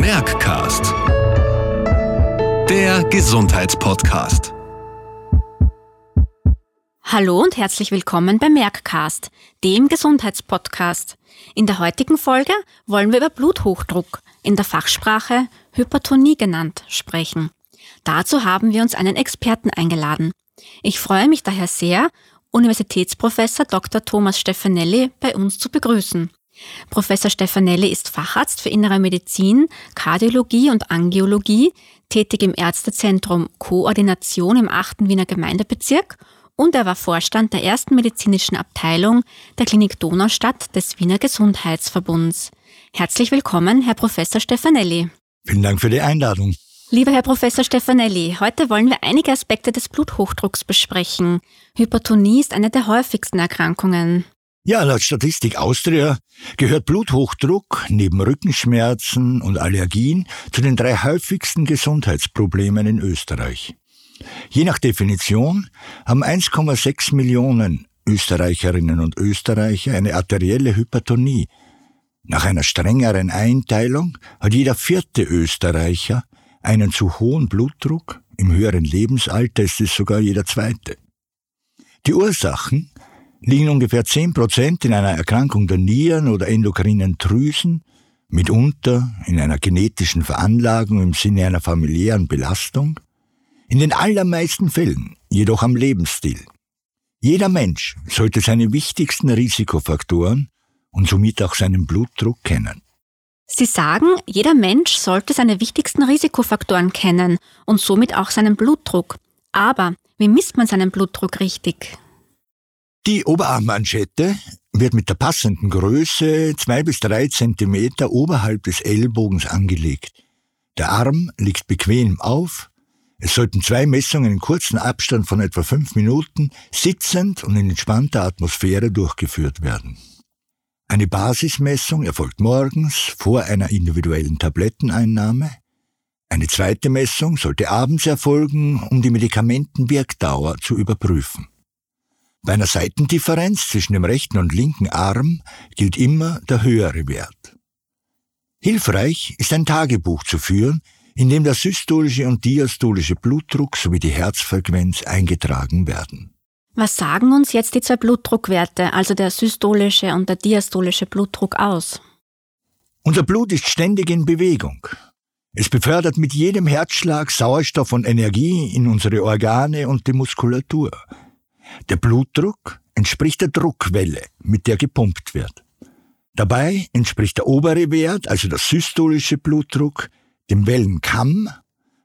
Merckcast. Der Gesundheitspodcast. Hallo und herzlich willkommen bei Merckcast, dem Gesundheitspodcast. In der heutigen Folge wollen wir über Bluthochdruck, in der Fachsprache Hypertonie genannt, sprechen. Dazu haben wir uns einen Experten eingeladen. Ich freue mich daher sehr, Universitätsprofessor Dr. Thomas Stefanelli bei uns zu begrüßen. Professor Stefanelli ist Facharzt für Innere Medizin, Kardiologie und Angiologie, tätig im Ärztezentrum Koordination im 8. Wiener Gemeindebezirk und er war Vorstand der ersten medizinischen Abteilung der Klinik Donaustadt des Wiener Gesundheitsverbunds. Herzlich willkommen, Herr Professor Stefanelli. Vielen Dank für die Einladung. Lieber Herr Professor Stefanelli, heute wollen wir einige Aspekte des Bluthochdrucks besprechen. Hypertonie ist eine der häufigsten Erkrankungen. Ja, laut Statistik Austria gehört Bluthochdruck neben Rückenschmerzen und Allergien zu den drei häufigsten Gesundheitsproblemen in Österreich. Je nach Definition haben 1,6 Millionen Österreicherinnen und Österreicher eine arterielle Hypertonie. Nach einer strengeren Einteilung hat jeder vierte Österreicher einen zu hohen Blutdruck, im höheren Lebensalter ist es sogar jeder zweite. Die Ursachen liegen ungefähr 10 Prozent in einer Erkrankung der Nieren oder endokrinen Drüsen, mitunter in einer genetischen Veranlagung im Sinne einer familiären Belastung, in den allermeisten Fällen jedoch am Lebensstil. Jeder Mensch sollte seine wichtigsten Risikofaktoren und somit auch seinen Blutdruck kennen. Sie sagen, jeder Mensch sollte seine wichtigsten Risikofaktoren kennen und somit auch seinen Blutdruck. Aber wie misst man seinen Blutdruck richtig? Die Oberarmmanschette wird mit der passenden Größe zwei bis drei Zentimeter oberhalb des Ellbogens angelegt. Der Arm liegt bequem auf. Es sollten zwei Messungen in kurzen Abstand von etwa fünf Minuten sitzend und in entspannter Atmosphäre durchgeführt werden. Eine Basismessung erfolgt morgens vor einer individuellen Tabletteneinnahme. Eine zweite Messung sollte abends erfolgen, um die Medikamentenwirkdauer zu überprüfen. Bei einer Seitendifferenz zwischen dem rechten und linken Arm gilt immer der höhere Wert. Hilfreich ist ein Tagebuch zu führen, in dem der systolische und diastolische Blutdruck sowie die Herzfrequenz eingetragen werden. Was sagen uns jetzt die zwei Blutdruckwerte, also der systolische und der diastolische Blutdruck aus? Unser Blut ist ständig in Bewegung. Es befördert mit jedem Herzschlag Sauerstoff und Energie in unsere Organe und die Muskulatur. Der Blutdruck entspricht der Druckwelle, mit der gepumpt wird. Dabei entspricht der obere Wert, also der systolische Blutdruck, dem Wellenkamm,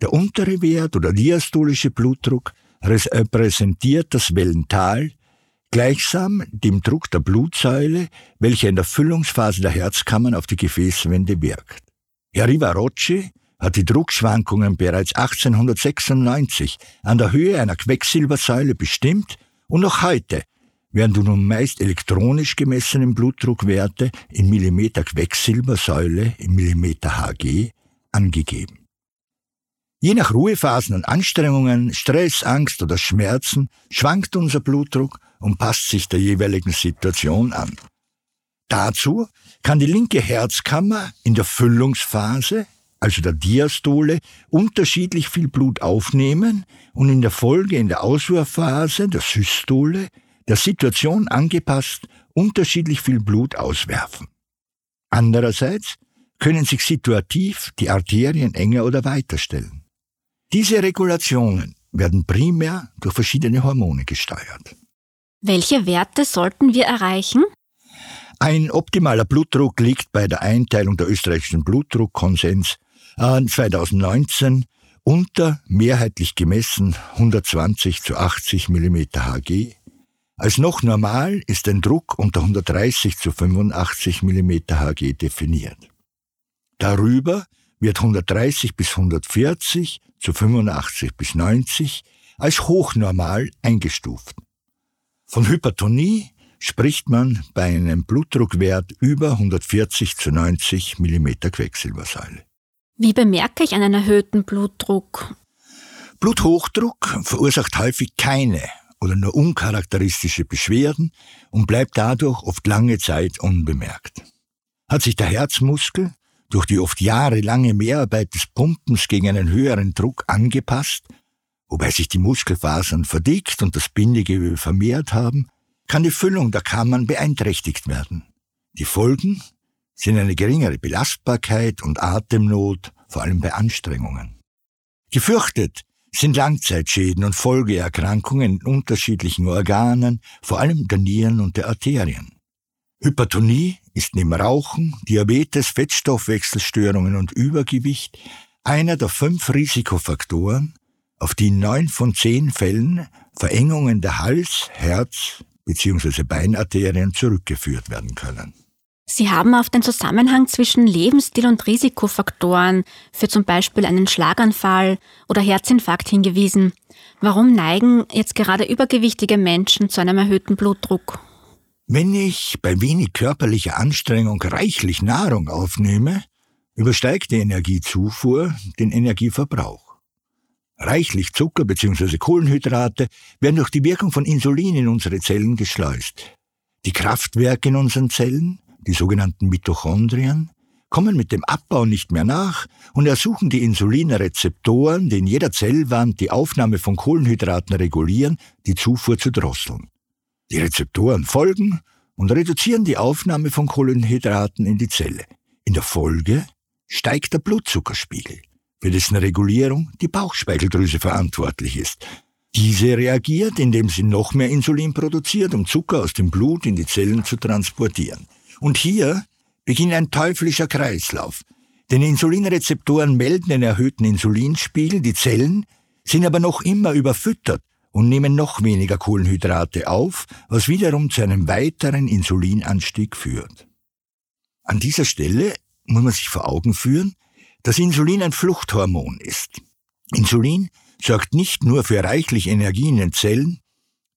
der untere Wert oder diastolische Blutdruck repräsentiert das Wellental, gleichsam dem Druck der Blutsäule, welcher in der Füllungsphase der Herzkammern auf die Gefäßwände wirkt. Herr Rivarocci hat die Druckschwankungen bereits 1896 an der Höhe einer Quecksilbersäule bestimmt und noch heute werden die nun meist elektronisch gemessenen Blutdruckwerte in Millimeter Quecksilbersäule im Millimeter Hg angegeben. Je nach Ruhephasen und Anstrengungen, Stress, Angst oder Schmerzen schwankt unser Blutdruck und passt sich der jeweiligen Situation an. Dazu kann die linke Herzkammer in der Füllungsphase also der Diastole, unterschiedlich viel Blut aufnehmen und in der Folge in der Auswurfphase, der Systole, der Situation angepasst unterschiedlich viel Blut auswerfen. Andererseits können sich situativ die Arterien enger oder weiter stellen. Diese Regulationen werden primär durch verschiedene Hormone gesteuert. Welche Werte sollten wir erreichen? Ein optimaler Blutdruck liegt bei der Einteilung der österreichischen Blutdruckkonsens 2019 unter mehrheitlich gemessen 120 zu 80 mm Hg. Als noch normal ist ein Druck unter 130 zu 85 mm Hg definiert. Darüber wird 130 bis 140 zu 85 bis 90 als hochnormal eingestuft. Von Hypertonie spricht man bei einem Blutdruckwert über 140 zu 90 mm Quecksilbersäule. Wie bemerke ich einen erhöhten Blutdruck? Bluthochdruck verursacht häufig keine oder nur uncharakteristische Beschwerden und bleibt dadurch oft lange Zeit unbemerkt. Hat sich der Herzmuskel durch die oft jahrelange Mehrarbeit des Pumpens gegen einen höheren Druck angepasst, wobei sich die Muskelfasern verdickt und das Bindegewebe vermehrt haben, kann die Füllung der Kammern beeinträchtigt werden. Die Folgen sind eine geringere Belastbarkeit und Atemnot, vor allem bei Anstrengungen. Gefürchtet sind Langzeitschäden und Folgeerkrankungen in unterschiedlichen Organen, vor allem der Nieren und der Arterien. Hypertonie ist neben Rauchen, Diabetes, Fettstoffwechselstörungen und Übergewicht einer der fünf Risikofaktoren, auf die in neun von zehn Fällen Verengungen der Hals-, Herz- bzw. Beinarterien zurückgeführt werden können. Sie haben auf den Zusammenhang zwischen Lebensstil und Risikofaktoren für zum Beispiel einen Schlaganfall oder Herzinfarkt hingewiesen. Warum neigen jetzt gerade übergewichtige Menschen zu einem erhöhten Blutdruck? Wenn ich bei wenig körperlicher Anstrengung reichlich Nahrung aufnehme, übersteigt die Energiezufuhr den Energieverbrauch. Reichlich Zucker bzw. Kohlenhydrate werden durch die Wirkung von Insulin in unsere Zellen geschleust. Die Kraftwerke in unseren Zellen, die sogenannten Mitochondrien, kommen mit dem Abbau nicht mehr nach und ersuchen die Insulinrezeptoren, die in jeder Zellwand die Aufnahme von Kohlenhydraten regulieren, die Zufuhr zu drosseln. Die Rezeptoren folgen und reduzieren die Aufnahme von Kohlenhydraten in die Zelle. In der Folge steigt der Blutzuckerspiegel, für dessen Regulierung die Bauchspeicheldrüse verantwortlich ist. Diese reagiert, indem sie noch mehr Insulin produziert, um Zucker aus dem Blut in die Zellen zu transportieren. Und hier beginnt ein teuflischer Kreislauf. Denn Insulinrezeptoren melden den erhöhten Insulinspiegel, die Zellen sind aber noch immer überfüttert und nehmen noch weniger Kohlenhydrate auf, was wiederum zu einem weiteren Insulinanstieg führt. An dieser Stelle muss man sich vor Augen führen, dass Insulin ein Fluchthormon ist. Insulin sorgt nicht nur für reichlich Energie in den Zellen,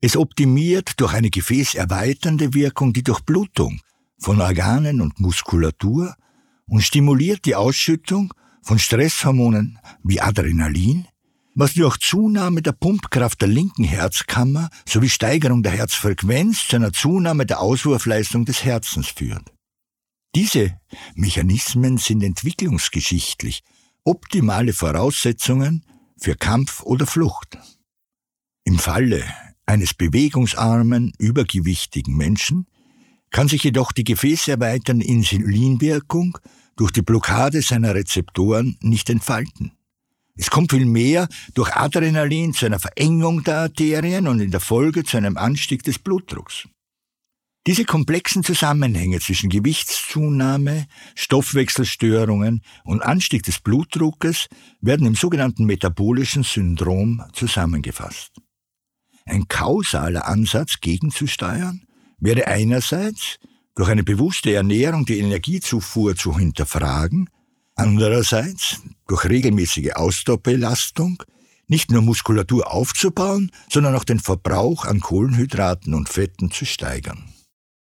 es optimiert durch eine gefäßerweiternde Wirkung die Durchblutung von Organen und Muskulatur und stimuliert die Ausschüttung von Stresshormonen wie Adrenalin, was durch Zunahme der Pumpkraft der linken Herzkammer sowie Steigerung der Herzfrequenz zu einer Zunahme der Auswurfleistung des Herzens führt. Diese Mechanismen sind entwicklungsgeschichtlich optimale Voraussetzungen für Kampf oder Flucht. Im Falle eines bewegungsarmen, übergewichtigen Menschen kann sich jedoch die gefäßerweiternde Insulinwirkung durch die Blockade seiner Rezeptoren nicht entfalten. Es kommt vielmehr durch Adrenalin zu einer Verengung der Arterien und in der Folge zu einem Anstieg des Blutdrucks. Diese komplexen Zusammenhänge zwischen Gewichtszunahme, Stoffwechselstörungen und Anstieg des Blutdruckes werden im sogenannten metabolischen Syndrom zusammengefasst. Ein kausaler Ansatz gegenzusteuern wäre einerseits durch eine bewusste Ernährung die Energiezufuhr zu hinterfragen Andererseits durch regelmäßige Ausdauerbelastung nicht nur Muskulatur aufzubauen, sondern auch den Verbrauch an Kohlenhydraten und Fetten zu steigern.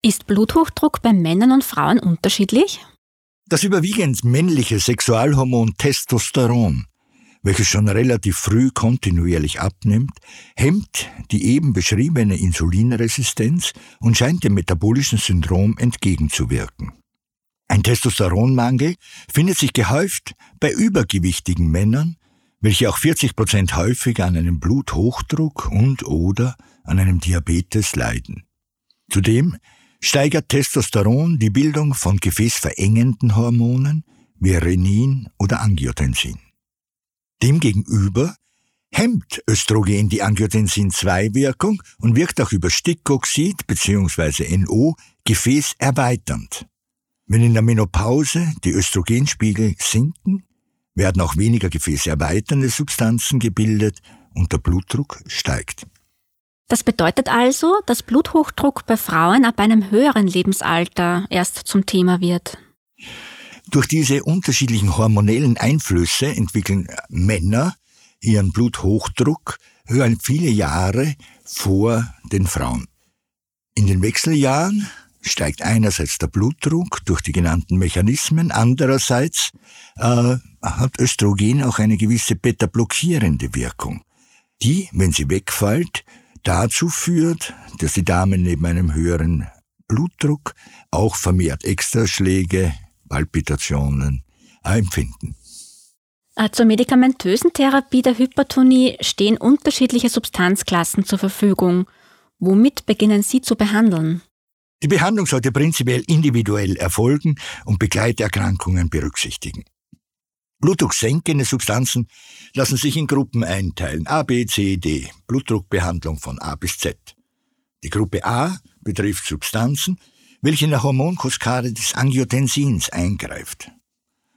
Ist Bluthochdruck bei Männern und Frauen unterschiedlich? Das überwiegend männliche Sexualhormon Testosteron, welches schon relativ früh kontinuierlich abnimmt, hemmt die eben beschriebene Insulinresistenz und scheint dem metabolischen Syndrom entgegenzuwirken. Ein Testosteronmangel findet sich gehäuft bei übergewichtigen Männern, welche auch 40 Prozent häufiger an einem Bluthochdruck und oder an einem Diabetes leiden. Zudem steigert Testosteron die Bildung von gefäßverengenden Hormonen wie Renin oder Angiotensin. Demgegenüber hemmt Östrogen die Angiotensin-2-Wirkung und wirkt auch über Stickoxid bzw. NO gefäßerweiternd. Wenn in der Menopause die Östrogenspiegel sinken, werden auch weniger gefäßerweiternde Substanzen gebildet und der Blutdruck steigt. Das bedeutet also, dass Bluthochdruck bei Frauen ab einem höheren Lebensalter erst zum Thema wird. Durch diese unterschiedlichen hormonellen Einflüsse entwickeln Männer ihren Bluthochdruck hören viele Jahre vor den Frauen. In den Wechseljahren steigt einerseits der Blutdruck durch die genannten Mechanismen, andererseits äh, hat Östrogen auch eine gewisse beta-blockierende Wirkung, die, wenn sie wegfällt, dazu führt, dass die Damen neben einem höheren Blutdruck auch vermehrt Extraschläge Palpitationen empfinden. Äh, zur medikamentösen Therapie der Hypertonie stehen unterschiedliche Substanzklassen zur Verfügung. Womit beginnen Sie zu behandeln? Die Behandlung sollte prinzipiell individuell erfolgen und Begleiterkrankungen berücksichtigen. Blutdrucksenkende Substanzen lassen sich in Gruppen einteilen. A, B, C, D. Blutdruckbehandlung von A bis Z. Die Gruppe A betrifft Substanzen, welche in der Hormonkaskade des Angiotensins eingreift.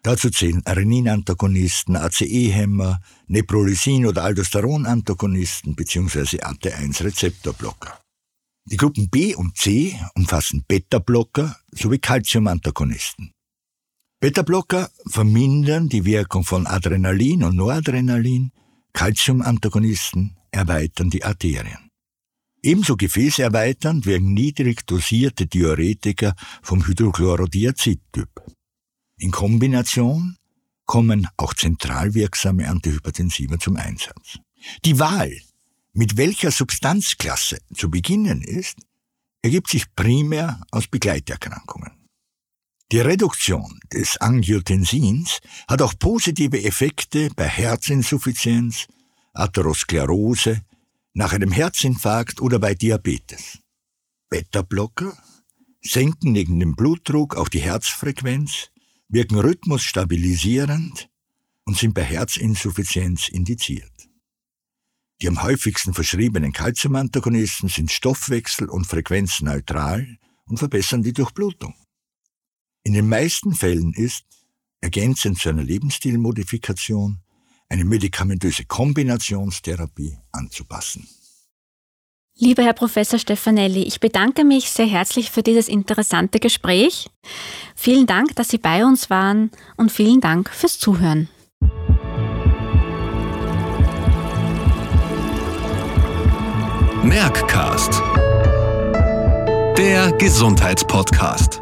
Dazu zählen Renin-Antagonisten, ACE-Hämmer, Neprolysin- oder Aldosteron-Antagonisten bzw. AT1-Rezeptorblocker. Die Gruppen B und C umfassen Beta-Blocker sowie Calcium-Antagonisten. Beta-Blocker vermindern die Wirkung von Adrenalin und Noradrenalin, Calcium-Antagonisten erweitern die Arterien. Ebenso gefäßerweiternd wirken niedrig dosierte Diuretika vom Hydrochlorodiazid-Typ. In Kombination kommen auch zentral wirksame Antihypertensiva zum Einsatz. Die Wahl mit welcher Substanzklasse zu beginnen ist, ergibt sich primär aus Begleiterkrankungen. Die Reduktion des Angiotensins hat auch positive Effekte bei Herzinsuffizienz, Atherosklerose, nach einem Herzinfarkt oder bei Diabetes. Beta-Blocker senken neben dem Blutdruck auch die Herzfrequenz, wirken rhythmusstabilisierend und sind bei Herzinsuffizienz indiziert. Die am häufigsten verschriebenen Calciumantagonisten sind stoffwechsel- und frequenzneutral und verbessern die Durchblutung. In den meisten Fällen ist, ergänzend zu einer Lebensstilmodifikation, eine medikamentöse Kombinationstherapie anzupassen. Lieber Herr Professor Stefanelli, ich bedanke mich sehr herzlich für dieses interessante Gespräch. Vielen Dank, dass Sie bei uns waren und vielen Dank fürs Zuhören. Merckcast, der Gesundheitspodcast.